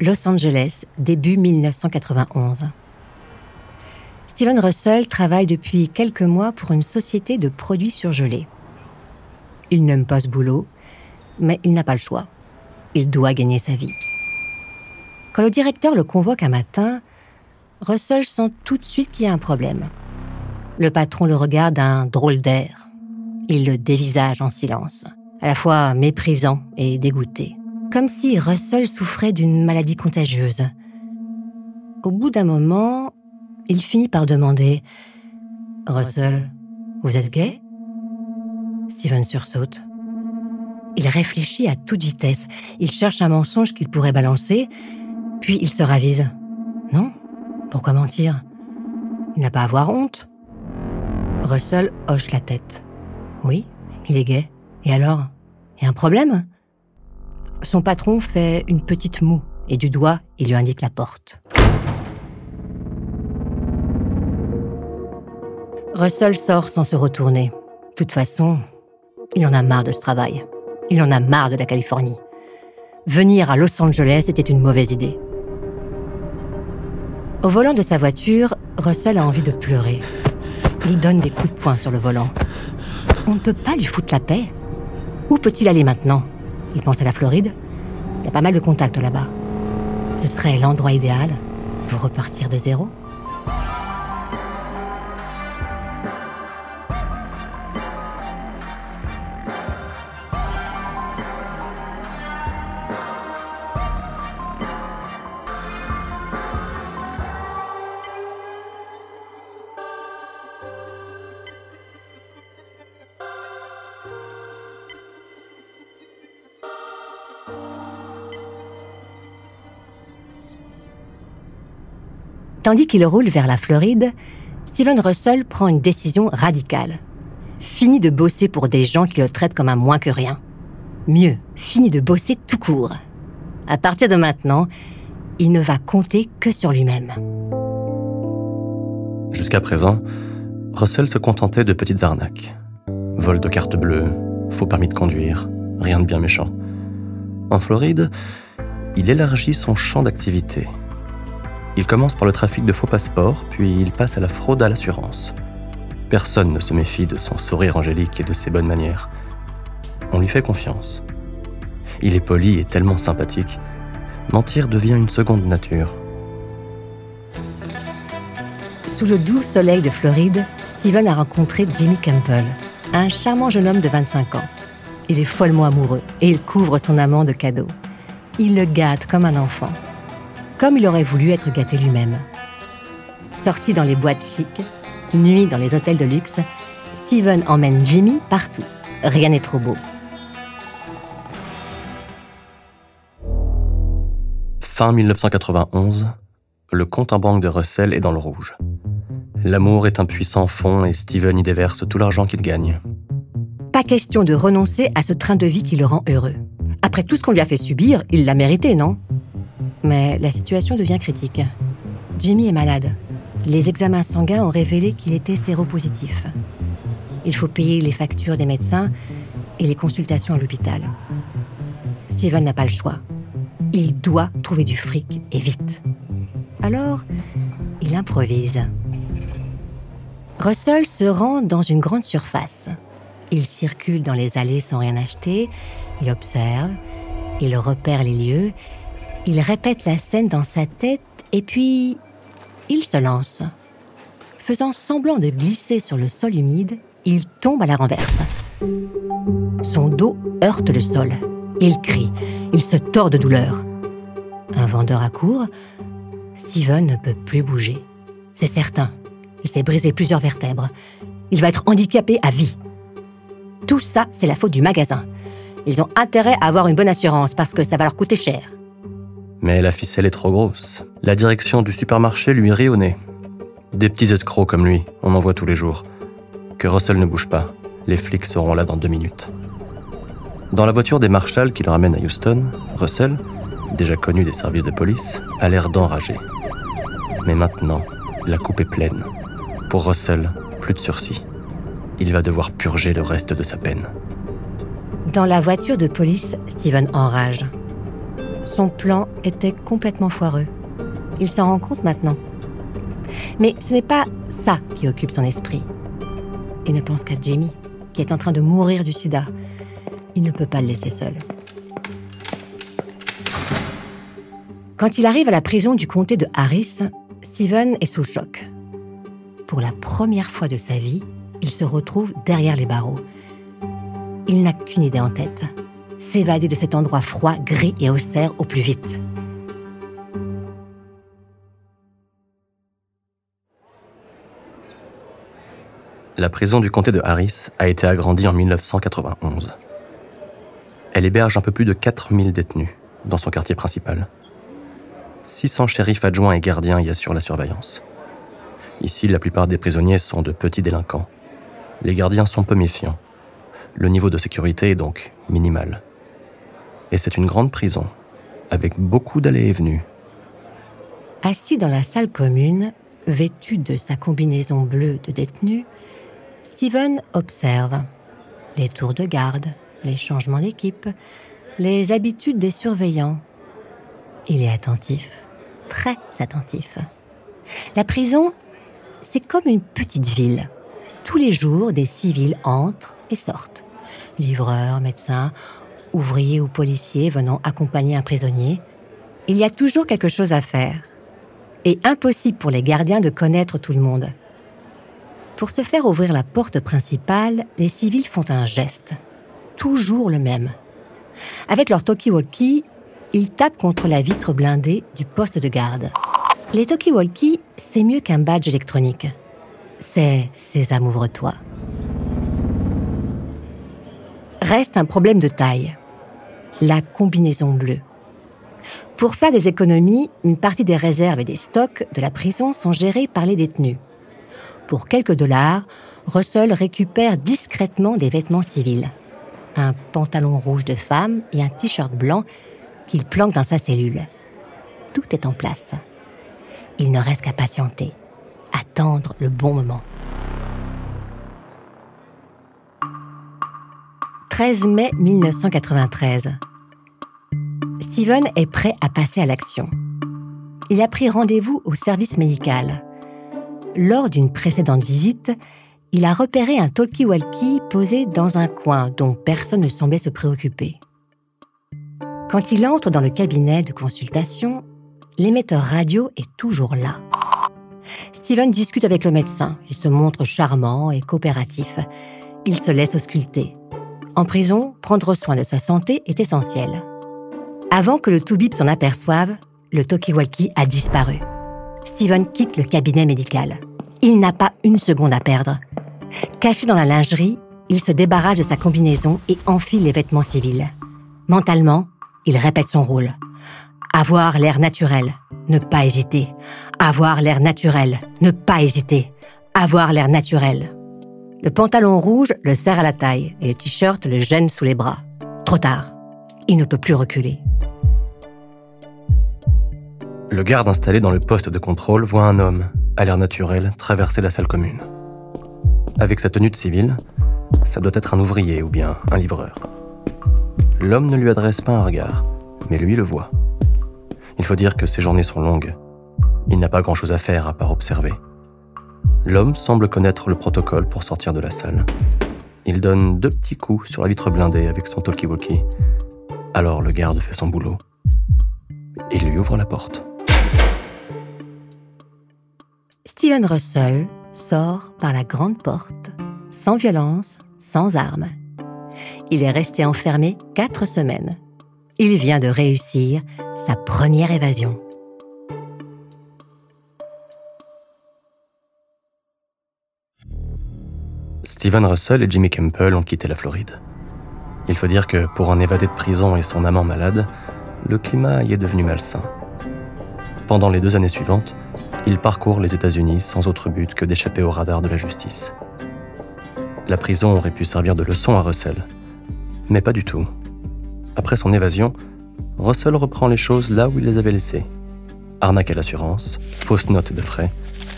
Los Angeles, début 1991. Steven Russell travaille depuis quelques mois pour une société de produits surgelés. Il n'aime pas ce boulot, mais il n'a pas le choix. Il doit gagner sa vie. Quand le directeur le convoque un matin, Russell sent tout de suite qu'il y a un problème. Le patron le regarde d'un drôle d'air. Il le dévisage en silence, à la fois méprisant et dégoûté, comme si Russell souffrait d'une maladie contagieuse. Au bout d'un moment, il finit par demander Russell, vous êtes gay? Steven sursaute. Il réfléchit à toute vitesse. Il cherche un mensonge qu'il pourrait balancer, puis il se ravise. Non Pourquoi mentir Il n'a pas à avoir honte. Russell hoche la tête. Oui, il est gay. Et alors? Il y a un problème? Son patron fait une petite moue et du doigt, il lui indique la porte. Russell sort sans se retourner. De toute façon, il en a marre de ce travail. Il en a marre de la Californie. Venir à Los Angeles était une mauvaise idée. Au volant de sa voiture, Russell a envie de pleurer. Il donne des coups de poing sur le volant. On ne peut pas lui foutre la paix. Où peut-il aller maintenant? Il pense à la Floride. Il y a pas mal de contacts là-bas. Ce serait l'endroit idéal pour repartir de zéro. Tandis qu'il roule vers la Floride, Steven Russell prend une décision radicale. Fini de bosser pour des gens qui le traitent comme un moins que rien. Mieux, fini de bosser tout court. À partir de maintenant, il ne va compter que sur lui-même. Jusqu'à présent, Russell se contentait de petites arnaques. Vol de carte bleue, faux permis de conduire, rien de bien méchant. En Floride, il élargit son champ d'activité il commence par le trafic de faux passeports, puis il passe à la fraude à l'assurance. Personne ne se méfie de son sourire angélique et de ses bonnes manières. On lui fait confiance. Il est poli et tellement sympathique. Mentir devient une seconde nature. Sous le doux soleil de Floride, Steven a rencontré Jimmy Campbell, un charmant jeune homme de 25 ans. Il est follement amoureux et il couvre son amant de cadeaux. Il le gâte comme un enfant comme il aurait voulu être gâté lui-même. Sorti dans les boîtes chics, nuit dans les hôtels de luxe, Steven emmène Jimmy partout. Rien n'est trop beau. Fin 1991, le compte en banque de Russell est dans le rouge. L'amour est un puissant fond et Steven y déverse tout l'argent qu'il gagne. Pas question de renoncer à ce train de vie qui le rend heureux. Après tout ce qu'on lui a fait subir, il l'a mérité, non? Mais la situation devient critique. Jimmy est malade. Les examens sanguins ont révélé qu'il était séropositif. Il faut payer les factures des médecins et les consultations à l'hôpital. Steven n'a pas le choix. Il doit trouver du fric et vite. Alors, il improvise. Russell se rend dans une grande surface. Il circule dans les allées sans rien acheter, il observe, il repère les lieux il répète la scène dans sa tête et puis il se lance. Faisant semblant de glisser sur le sol humide, il tombe à la renverse. Son dos heurte le sol. Il crie, il se tord de douleur. Un vendeur accourt. Steven ne peut plus bouger. C'est certain. Il s'est brisé plusieurs vertèbres. Il va être handicapé à vie. Tout ça, c'est la faute du magasin. Ils ont intérêt à avoir une bonne assurance parce que ça va leur coûter cher. Mais la ficelle est trop grosse. La direction du supermarché lui rit au nez. Des petits escrocs comme lui, on en voit tous les jours. Que Russell ne bouge pas, les flics seront là dans deux minutes. Dans la voiture des marshals qui le ramènent à Houston, Russell, déjà connu des services de police, a l'air d'enrager. Mais maintenant, la coupe est pleine. Pour Russell, plus de sursis. Il va devoir purger le reste de sa peine. Dans la voiture de police, Steven enrage. Son plan était complètement foireux. Il s'en rend compte maintenant. Mais ce n'est pas ça qui occupe son esprit. Il ne pense qu'à Jimmy, qui est en train de mourir du sida. Il ne peut pas le laisser seul. Quand il arrive à la prison du comté de Harris, Steven est sous choc. Pour la première fois de sa vie, il se retrouve derrière les barreaux. Il n'a qu'une idée en tête s'évader de cet endroit froid, gris et austère au plus vite. La prison du comté de Harris a été agrandie en 1991. Elle héberge un peu plus de 4000 détenus dans son quartier principal. 600 shérifs adjoints et gardiens y assurent la surveillance. Ici, la plupart des prisonniers sont de petits délinquants. Les gardiens sont peu méfiants. Le niveau de sécurité est donc minimal. Et c'est une grande prison, avec beaucoup d'allées et venues. Assis dans la salle commune, vêtu de sa combinaison bleue de détenu, Steven observe les tours de garde, les changements d'équipe, les habitudes des surveillants. Il est attentif, très attentif. La prison, c'est comme une petite ville. Tous les jours, des civils entrent et sortent. Livreurs, médecins, ouvriers ou policiers venant accompagner un prisonnier. Il y a toujours quelque chose à faire. Et impossible pour les gardiens de connaître tout le monde. Pour se faire ouvrir la porte principale, les civils font un geste. Toujours le même. Avec leur talkie-walkie, ils tapent contre la vitre blindée du poste de garde. Les talkie-walkie, c'est mieux qu'un badge électronique. C'est Sésame ouvre-toi. Reste un problème de taille. La combinaison bleue. Pour faire des économies, une partie des réserves et des stocks de la prison sont gérés par les détenus. Pour quelques dollars, Russell récupère discrètement des vêtements civils. Un pantalon rouge de femme et un t-shirt blanc qu'il planque dans sa cellule. Tout est en place. Il ne reste qu'à patienter, attendre le bon moment. 13 mai 1993. Steven est prêt à passer à l'action. Il a pris rendez-vous au service médical lors d'une précédente visite, il a repéré un talkie-walkie posé dans un coin dont personne ne semblait se préoccuper. Quand il entre dans le cabinet de consultation, l'émetteur radio est toujours là. Steven discute avec le médecin. Il se montre charmant et coopératif. Il se laisse ausculter. En prison, prendre soin de sa santé est essentiel. Avant que le Toubib s'en aperçoive, le talkie-walkie a disparu. Steven quitte le cabinet médical. Il n'a pas une seconde à perdre. Caché dans la lingerie, il se débarrasse de sa combinaison et enfile les vêtements civils. Mentalement, il répète son rôle. Avoir l'air naturel, ne pas hésiter. Avoir l'air naturel, ne pas hésiter. Avoir l'air naturel. Le pantalon rouge le serre à la taille et le t-shirt le gêne sous les bras. Trop tard. Il ne peut plus reculer. Le garde installé dans le poste de contrôle voit un homme, à l'air naturel, traverser la salle commune. Avec sa tenue de civil, ça doit être un ouvrier ou bien un livreur. L'homme ne lui adresse pas un regard, mais lui le voit. Il faut dire que ses journées sont longues. Il n'a pas grand-chose à faire à part observer. L'homme semble connaître le protocole pour sortir de la salle. Il donne deux petits coups sur la vitre blindée avec son talkie-walkie. Alors le garde fait son boulot. Il lui ouvre la porte. Steven Russell sort par la grande porte, sans violence, sans armes. Il est resté enfermé quatre semaines. Il vient de réussir sa première évasion. Steven Russell et Jimmy Campbell ont quitté la Floride. Il faut dire que pour un évadé de prison et son amant malade, le climat y est devenu malsain. Pendant les deux années suivantes, il parcourt les États-Unis sans autre but que d'échapper au radar de la justice. La prison aurait pu servir de leçon à Russell, mais pas du tout. Après son évasion, Russell reprend les choses là où il les avait laissées. Arnaque à l'assurance, fausse note de frais,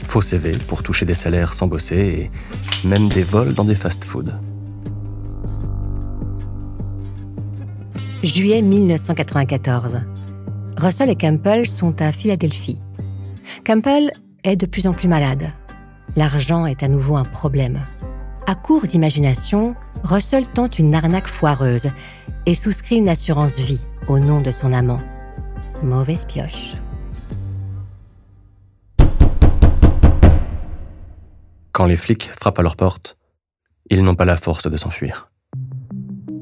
faux CV pour toucher des salaires sans bosser et même des vols dans des fast-foods. Juillet 1994. Russell et Campbell sont à Philadelphie. Campbell est de plus en plus malade. L'argent est à nouveau un problème. À court d'imagination, Russell tente une arnaque foireuse et souscrit une assurance vie au nom de son amant. Mauvaise pioche. Quand les flics frappent à leur porte, ils n'ont pas la force de s'enfuir.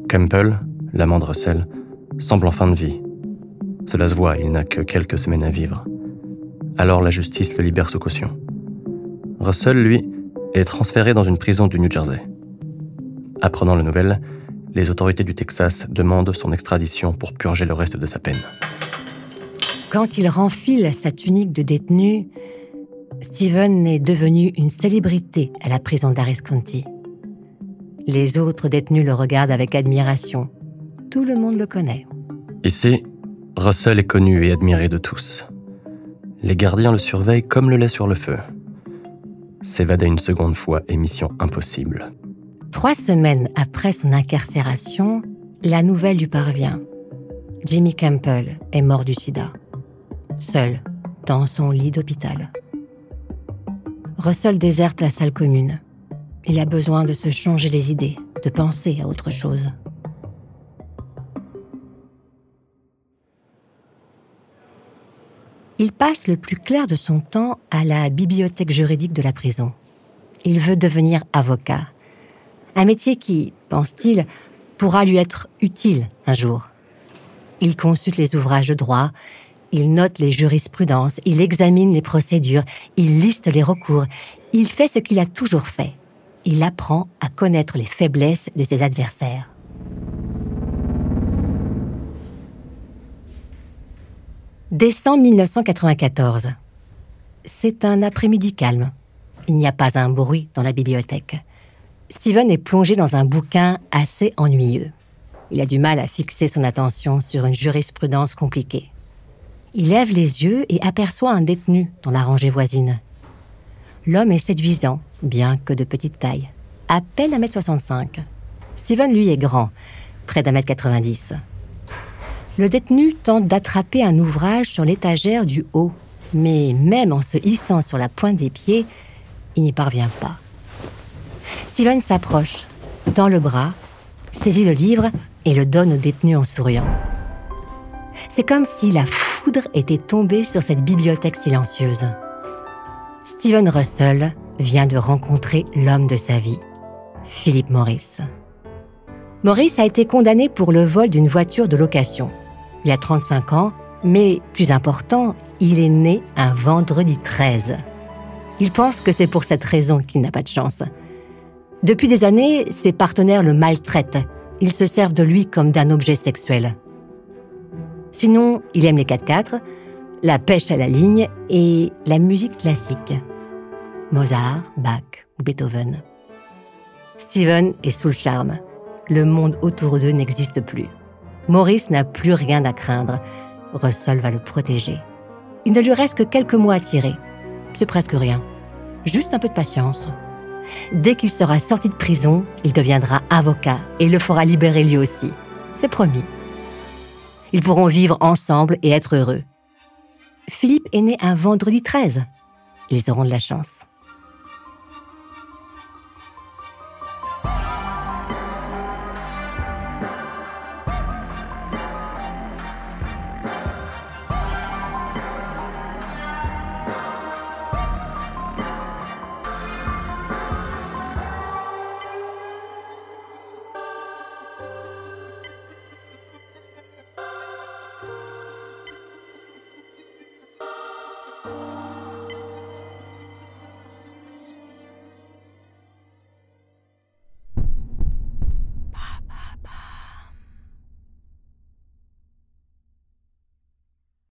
Campbell, l'amant de Russell, semble en fin de vie. Cela se voit, il n'a que quelques semaines à vivre. Alors la justice le libère sous caution. Russell, lui, est transféré dans une prison du New Jersey. Apprenant la nouvelle, les autorités du Texas demandent son extradition pour purger le reste de sa peine. Quand il renfile sa tunique de détenu, Steven est devenu une célébrité à la prison d'Harris County. Les autres détenus le regardent avec admiration. Tout le monde le connaît. Ici, Russell est connu et admiré de tous. Les gardiens le surveillent comme le lait sur le feu. S'évader une seconde fois est mission impossible. Trois semaines après son incarcération, la nouvelle lui parvient. Jimmy Campbell est mort du sida, seul dans son lit d'hôpital. Russell déserte la salle commune. Il a besoin de se changer les idées, de penser à autre chose. Il passe le plus clair de son temps à la bibliothèque juridique de la prison. Il veut devenir avocat. Un métier qui, pense-t-il, pourra lui être utile un jour. Il consulte les ouvrages de droit, il note les jurisprudences, il examine les procédures, il liste les recours, il fait ce qu'il a toujours fait. Il apprend à connaître les faiblesses de ses adversaires. Décembre 1994. C'est un après-midi calme. Il n'y a pas un bruit dans la bibliothèque. Steven est plongé dans un bouquin assez ennuyeux. Il a du mal à fixer son attention sur une jurisprudence compliquée. Il lève les yeux et aperçoit un détenu dans la rangée voisine. L'homme est séduisant, bien que de petite taille, à peine 1m65. Steven, lui, est grand, près d'un mètre 90. Le détenu tente d'attraper un ouvrage sur l'étagère du haut, mais même en se hissant sur la pointe des pieds, il n'y parvient pas. Steven s'approche, tend le bras, saisit le livre et le donne au détenu en souriant. C'est comme si la foudre était tombée sur cette bibliothèque silencieuse. Steven Russell vient de rencontrer l'homme de sa vie, Philip Morris. Morris a été condamné pour le vol d'une voiture de location. Il a 35 ans, mais plus important, il est né un vendredi 13. Il pense que c'est pour cette raison qu'il n'a pas de chance. Depuis des années, ses partenaires le maltraitent. Ils se servent de lui comme d'un objet sexuel. Sinon, il aime les 4x4, la pêche à la ligne et la musique classique. Mozart, Bach ou Beethoven. Steven est sous le charme. Le monde autour d'eux n'existe plus. Maurice n'a plus rien à craindre. Russell va le protéger. Il ne lui reste que quelques mois à tirer. C'est presque rien. Juste un peu de patience. Dès qu'il sera sorti de prison, il deviendra avocat et le fera libérer lui aussi. C'est promis. Ils pourront vivre ensemble et être heureux. Philippe est né un vendredi 13. Ils auront de la chance.